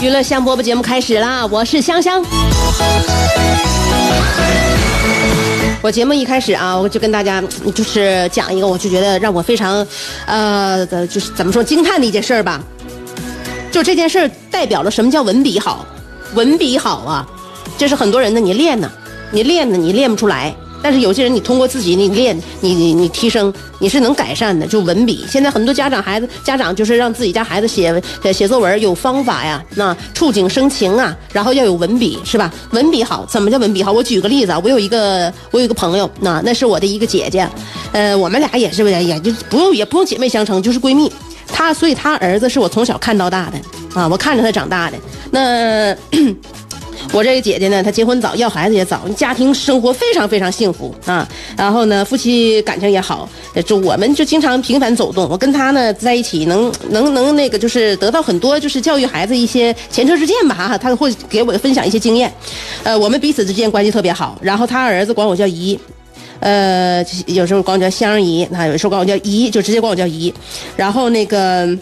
娱乐香饽饽节目开始啦！我是香香。我节目一开始啊，我就跟大家就是讲一个，我就觉得让我非常，呃，就是怎么说惊叹的一件事儿吧。就这件事儿代表了什么叫文笔好？文笔好啊，这是很多人的你练呢，你练呢，你练不出来。但是有些人，你通过自己你练，你你你提升，你是能改善的。就文笔，现在很多家长孩子家长就是让自己家孩子写写作文有方法呀，那触景生情啊，然后要有文笔是吧？文笔好，怎么叫文笔好？我举个例子啊，我有一个我有一个朋友，那那是我的一个姐姐，呃，我们俩也是也就不用也不用姐妹相称，就是闺蜜。她所以她儿子是我从小看到大的啊，我看着他长大的那。我这个姐姐呢，她结婚早，要孩子也早，家庭生活非常非常幸福啊。然后呢，夫妻感情也好，就我们就经常频繁走动。我跟她呢在一起，能能能那个，就是得到很多，就是教育孩子一些前车之鉴吧哈。她会给我分享一些经验，呃，我们彼此之间关系特别好。然后她儿子管我叫姨，呃，有时候管我叫香姨，那有时候管我叫姨，就直接管我叫姨。然后那个。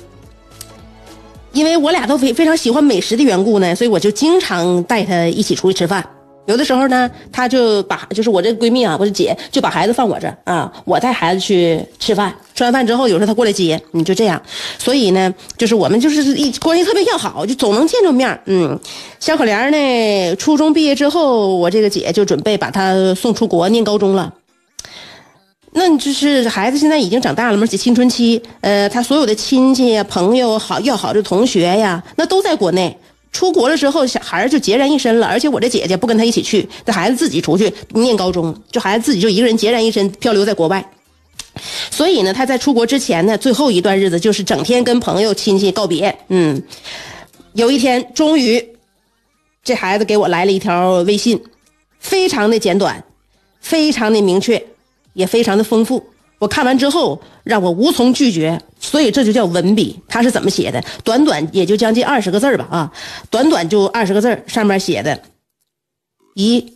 因为我俩都非非常喜欢美食的缘故呢，所以我就经常带她一起出去吃饭。有的时候呢，她就把就是我这闺蜜啊，我的姐就把孩子放我这啊，我带孩子去吃饭。吃完饭之后，有时候她过来接，你就这样。所以呢，就是我们就是一关系特别要好，就总能见着面。嗯，小可怜呢，初中毕业之后，我这个姐就准备把她送出国念高中了。那你就是孩子现在已经长大了嘛，且青春期，呃，他所有的亲戚呀、朋友、好要好的同学呀，那都在国内。出国了之后，小孩就孑然一身了。而且我这姐姐不跟他一起去，这孩子自己出去念高中，就孩子自己就一个人孑然一身漂流在国外。所以呢，他在出国之前呢，最后一段日子就是整天跟朋友亲戚告别。嗯，有一天终于，这孩子给我来了一条微信，非常的简短，非常的明确。也非常的丰富，我看完之后让我无从拒绝，所以这就叫文笔。他是怎么写的？短短也就将近二十个字吧，啊，短短就二十个字上面写的：姨，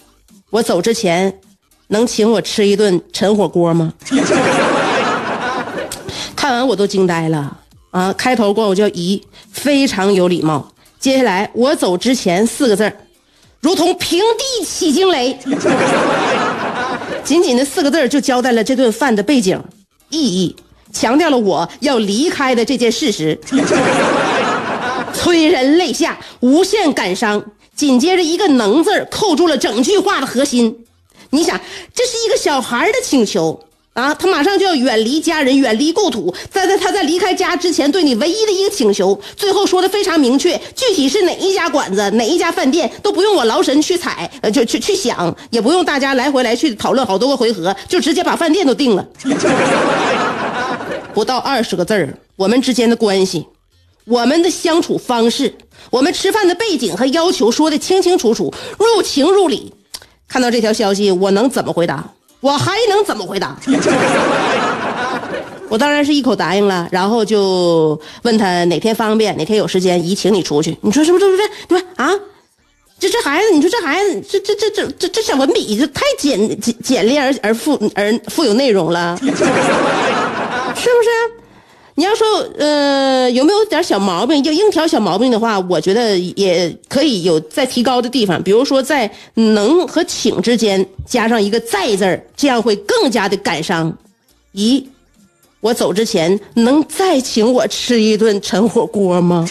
我走之前能请我吃一顿陈火锅吗？看完我都惊呆了啊！开头管我叫姨，非常有礼貌。接下来我走之前四个字如同平地起惊雷。仅仅的四个字就交代了这顿饭的背景、意义，强调了我要离开的这件事实，催人泪下，无限感伤。紧接着一个“能”字扣住了整句话的核心。你想，这是一个小孩的请求。啊，他马上就要远离家人，远离故土，在在他在离开家之前，对你唯一的一个请求，最后说的非常明确，具体是哪一家馆子，哪一家饭店，都不用我劳神去踩，呃，就去去想，也不用大家来回来去讨论好多个回合，就直接把饭店都定了。不到二十个字儿，我们之间的关系，我们的相处方式，我们吃饭的背景和要求说的清清楚楚，入情入理。看到这条消息，我能怎么回答？我还能怎么回答？我当然是一口答应了，然后就问他哪天方便，哪天有时间，姨请你出去。你说是不是？不是？你说啊，这这孩子，你说这孩子，这这这这这这小文笔，这太简简简练而而富而富有内容了，是不是？你要说呃有没有点小毛病，要硬挑小毛病的话，我觉得也可以有再提高的地方。比如说在能和请之间加上一个在字儿，这样会更加的感伤。咦，我走之前能再请我吃一顿陈火锅吗？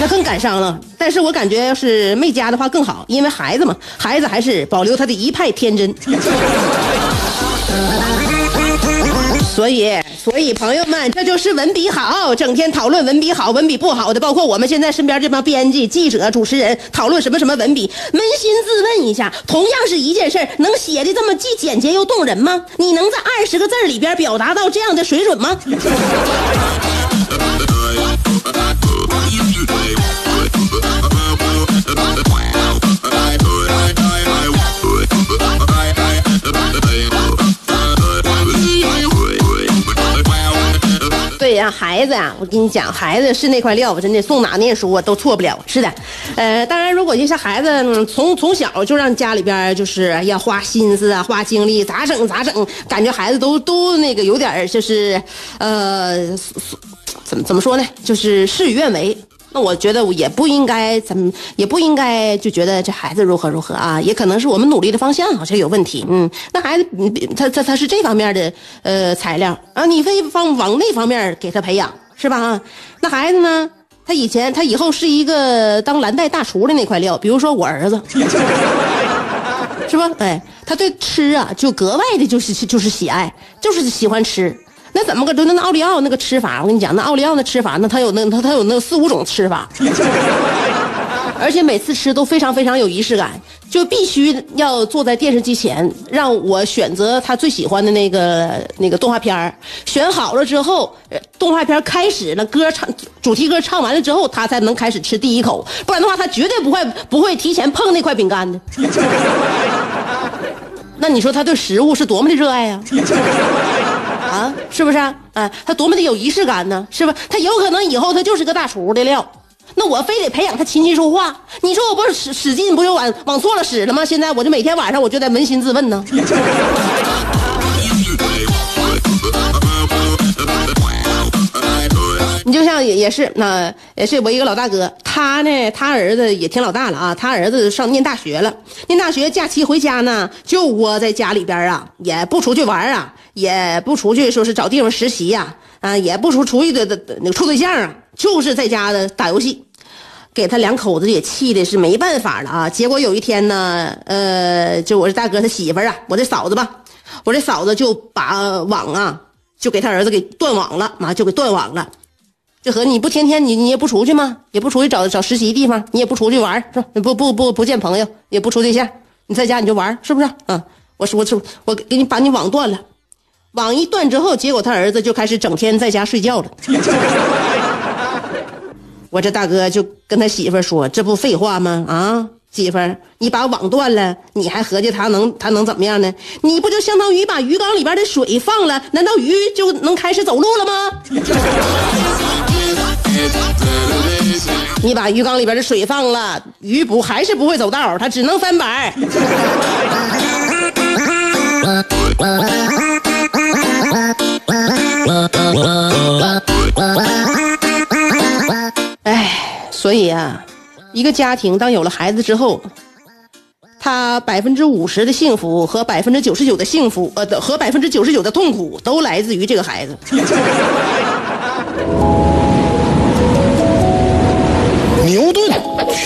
那更感伤了。但是我感觉要是没加的话更好，因为孩子嘛，孩子还是保留他的一派天真。所以，所以朋友们，这就是文笔好，整天讨论文笔好、文笔不好的，包括我们现在身边这帮编辑、记者、主持人，讨论什么什么文笔。扪心自问一下，同样是一件事儿，能写的这么既简洁又动人吗？你能在二十个字里边表达到这样的水准吗？孩子啊，我跟你讲，孩子是那块料，真的送哪念书啊都错不了。是的，呃，当然，如果就是孩子从从小就让家里边就是要花心思啊，花精力，咋整咋整，感觉孩子都都那个有点就是，呃，怎么怎么说呢，就是事与愿违。那我觉得也不应该，怎么也不应该就觉得这孩子如何如何啊，也可能是我们努力的方向好像有问题。嗯，那孩子他他他是这方面的呃材料啊，你非方往那方面给他培养是吧？啊，那孩子呢，他以前他以后是一个当蓝带大厨的那块料，比如说我儿子。是吧？哎，他对吃啊，就格外的就是就是喜爱，就是喜欢吃。那怎么个？就那奥利奥那个吃法，我跟你讲，那奥利奥那吃法，那他有那他他有那四五种吃法，而且每次吃都非常非常有仪式感，就必须要坐在电视机前，让我选择他最喜欢的那个那个动画片选好了之后，动画片开始了，歌唱主题歌唱完了之后，他才能开始吃第一口，不然的话，他绝对不会不会提前碰那块饼干的。那你说他对食物是多么的热爱呀、啊？啊是不是啊？他多么的有仪式感呢？是不？他有可能以后他就是个大厨的料。那我非得培养他琴棋书画，你说我不是使使劲不就往往错了使了吗？现在我就每天晚上我就在扪心自问呢。你就像也也是那也是我一个老大哥，他呢，他儿子也挺老大了啊，他儿子上念大学了，念大学假期回家呢，就窝在家里边啊，也不出去玩啊，也不出去说是找地方实习呀、啊，也不出出去的的的那个处对象啊，就是在家的打游戏。给他两口子也气的是没办法了啊！结果有一天呢，呃，就我这大哥他媳妇儿啊，我这嫂子吧，我这嫂子就把网啊，就给他儿子给断网了，妈就给断网了。这和你不天天你你也不出去吗？也不出去找找实习地方，你也不出去玩是吧？不不不不见朋友，也不处对象，你在家你就玩是不是？嗯，我说我说我给你把你网断了，网一断之后，结果他儿子就开始整天在家睡觉了。我这大哥就跟他媳妇说：“这不废话吗？啊，媳妇，你把网断了，你还合计他能他能怎么样呢？你不就相当于把鱼缸里边的水放了，难道鱼就能开始走路了吗？你把鱼缸里边的水放了，鱼不还是不会走道，它只能翻板。哎，所以啊，一个家庭当有了孩子之后，他百分之五十的幸福和百分之九十九的幸福，呃，和百分之九十九的痛苦都来自于这个孩子。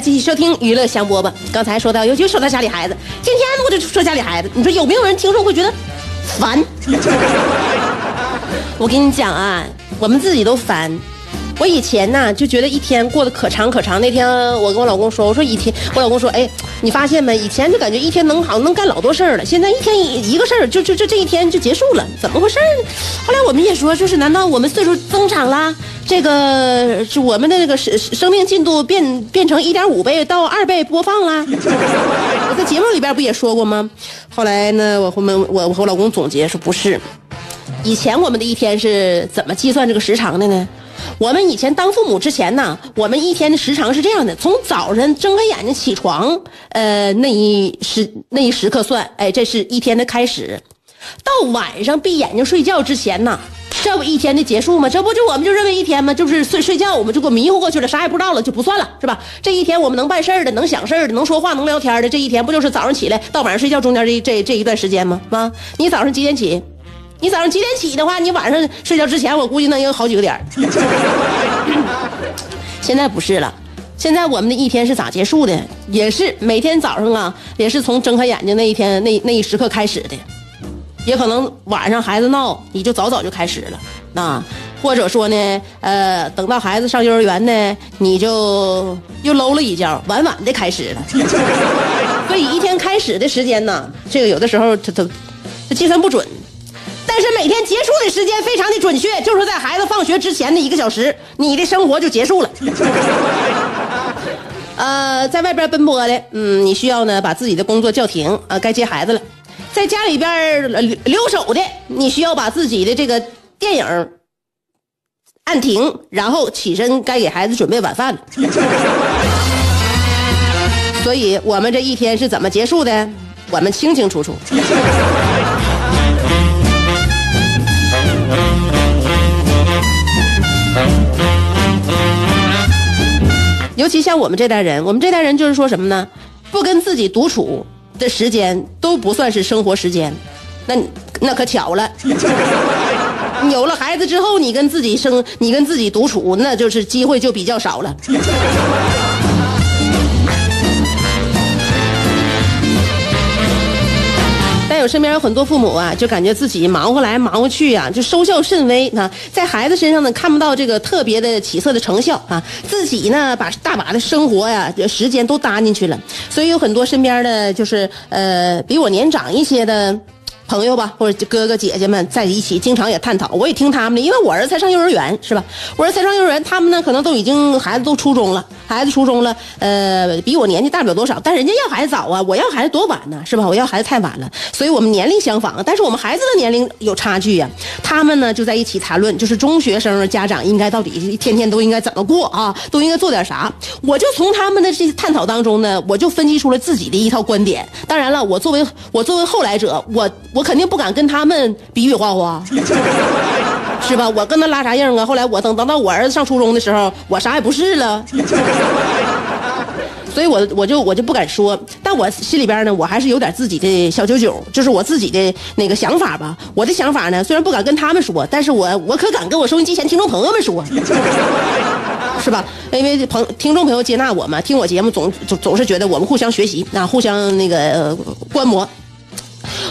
继续收听娱乐香饽饽。刚才说到，尤其说到家里孩子，今天我就说家里孩子，你说有没有人听说会觉得烦。我跟你讲啊，我们自己都烦。我以前呢就觉得一天过得可长可长。那天我跟我老公说，我说一天，我老公说，哎，你发现没？以前就感觉一天能好能干老多事儿了，现在一天一一个事儿就就就这一天就结束了，怎么回事儿？后来我们也说，就是难道我们岁数增长啦？这个是我们的那个生生命进度变变成一点五倍到二倍播放啦？我在节目里边不也说过吗？后来呢，我我们我我和我老公总结说不是，以前我们的一天是怎么计算这个时长的呢？我们以前当父母之前呢，我们一天的时长是这样的：从早晨睁开眼睛起床，呃，那一时那一时刻算，哎，这是一天的开始；到晚上闭眼睛睡觉之前呢，这不一天的结束吗？这不就我们就认为一天吗？就是睡睡觉，我们就给我迷糊过去了，啥也不知道了，就不算了，是吧？这一天我们能办事儿的，能想事儿的，能说话，能聊天的，这一天不就是早上起来到晚上睡觉中间这这这一段时间吗？啊，你早上几点起？你早上几点起的话，你晚上睡觉之前，我估计能有好几个点儿。现在不是了，现在我们的一天是咋结束的？也是每天早上啊，也是从睁开眼睛那一天那那一时刻开始的，也可能晚上孩子闹，你就早早就开始了啊，或者说呢，呃，等到孩子上幼儿园呢，你就又搂了一觉，晚晚的开始了。所以一天开始的时间呢，这个有的时候它它它计算不准。但是每天结束的时间非常的准确，就是在孩子放学之前的一个小时，你的生活就结束了。呃，在外边奔波的，嗯，你需要呢把自己的工作叫停，啊，该接孩子了。在家里边留留守的，你需要把自己的这个电影按停，然后起身该给孩子准备晚饭了。所以我们这一天是怎么结束的？我们清清楚楚。尤其像我们这代人，我们这代人就是说什么呢？不跟自己独处的时间都不算是生活时间，那那可巧了。有了孩子之后，你跟自己生，你跟自己独处，那就是机会就比较少了。有身边有很多父母啊，就感觉自己忙活来忙活去啊，就收效甚微啊，在孩子身上呢看不到这个特别的起色的成效啊，自己呢把大把的生活呀、时间都搭进去了，所以有很多身边的就是呃比我年长一些的。朋友吧，或者哥哥姐姐们在一起，经常也探讨。我也听他们的，因为我儿子才上幼儿园，是吧？我儿子才上幼儿园，他们呢可能都已经孩子都初中了，孩子初中了，呃，比我年纪大不了多少，但人家要孩子早啊，我要孩子多晚呢，是吧？我要孩子太晚了，所以我们年龄相仿，但是我们孩子的年龄有差距呀。他们呢就在一起谈论，就是中学生家长应该到底天天都应该怎么过啊？都应该做点啥？我就从他们的这些探讨当中呢，我就分析出了自己的一套观点。当然了，我作为我作为后来者，我。我肯定不敢跟他们比比划划，是吧？我跟他拉啥硬啊？后来我等等到我儿子上初中的时候，我啥也不是了，所以我我就我就不敢说。但我心里边呢，我还是有点自己的小九九，就是我自己的那个想法吧。我的想法呢，虽然不敢跟他们说，但是我我可敢跟我收音机前听众朋友们说，是吧？因为朋听众朋友接纳我嘛，听我节目总总总是觉得我们互相学习啊，互相那个、呃观摩。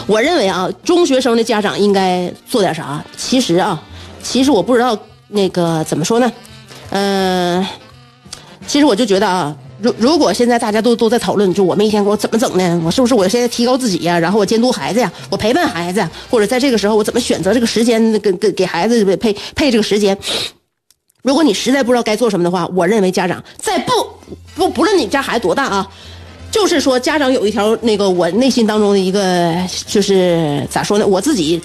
我认为啊，中学生的家长应该做点啥？其实啊，其实我不知道那个怎么说呢，嗯、其实我就觉得啊，如如果现在大家都都在讨论，就我们一天给我怎么整呢？我是不是我现在提高自己呀、然后我监督孩子呀，我陪伴孩子呀，或者在这个时候我怎么选择这个时间，给给给孩子配配这个时间？如果你实在不知道该做什么的话，我认为家长在不不不论你家孩子多大啊，就是说家长有一条那个我内心当中的一个就是咋说呢，我自己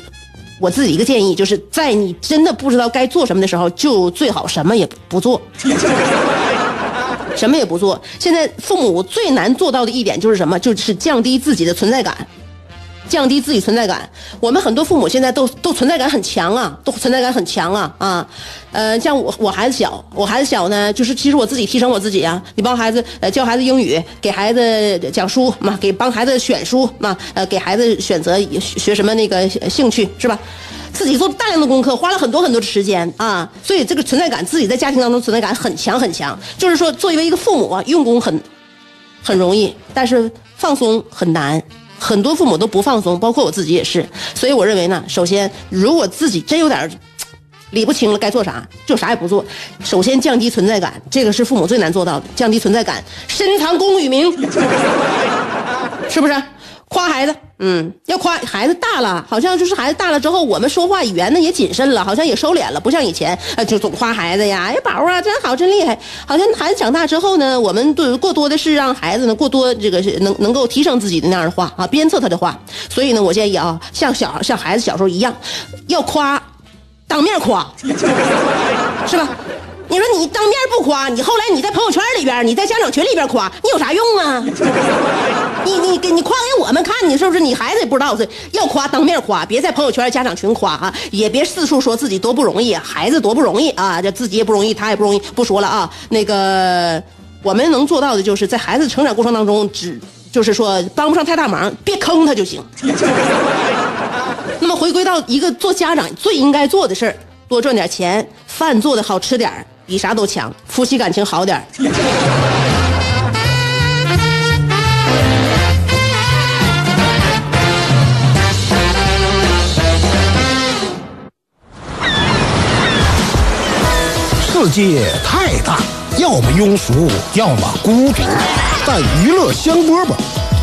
我自己一个建议，就是在你真的不知道该做什么的时候，就最好什么也不做。什么也不做。现在父母最难做到的一点就是什么？就是降低自己的存在感。降低自己存在感。我们很多父母现在都都存在感很强啊，都存在感很强啊啊，呃，像我我孩子小，我孩子小呢，就是其实我自己提升我自己啊，你帮孩子呃教孩子英语，给孩子讲书嘛，给帮孩子选书嘛，呃给孩子选择学什么那个兴趣是吧？自己做大量的功课，花了很多很多的时间啊，所以这个存在感自己在家庭当中存在感很强很强。就是说，作为一个父母啊，用功很很容易，但是放松很难。很多父母都不放松，包括我自己也是。所以我认为呢，首先如果自己真有点 理不清了该做啥，就啥也不做。首先降低存在感，这个是父母最难做到的，降低存在感，深藏功与名，是不是？夸孩子，嗯，要夸孩子大了，好像就是孩子大了之后，我们说话语言呢也谨慎了，好像也收敛了，不像以前，呃，就总夸孩子呀，哎，宝啊，真好，真厉害。好像孩子长大之后呢，我们对过多的是让孩子呢过多这个是能能够提升自己的那样的话啊，鞭策他的话。所以呢，我建议啊，像小像孩子小时候一样，要夸，当面夸，是吧？你说你当面不夸，你后来你在朋友圈里边，你在家长群里边夸，你有啥用啊？你你给你夸给我们看，你是不是？你孩子也不知道是要夸当面夸，别在朋友圈、家长群夸啊，也别四处说自己多不容易，孩子多不容易啊，这自己也不容易，他也不容易，不说了啊。那个我们能做到的就是在孩子成长过程当中，只就是说帮不上太大忙，别坑他就行。那么回归到一个做家长最应该做的事儿，多赚点钱，饭做的好吃点儿比啥都强，夫妻感情好点儿 世界太大，要么庸俗，要么孤独。但娱乐香饽饽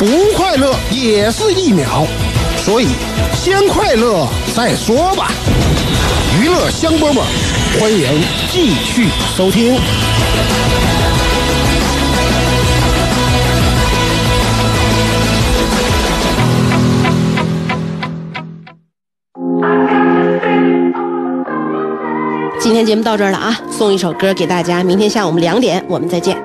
不快乐也是一秒，所以先快乐再说吧。娱乐香饽饽，欢迎继续收听。今天节目到这儿了啊，送一首歌给大家，明天下午我们两点我们再见。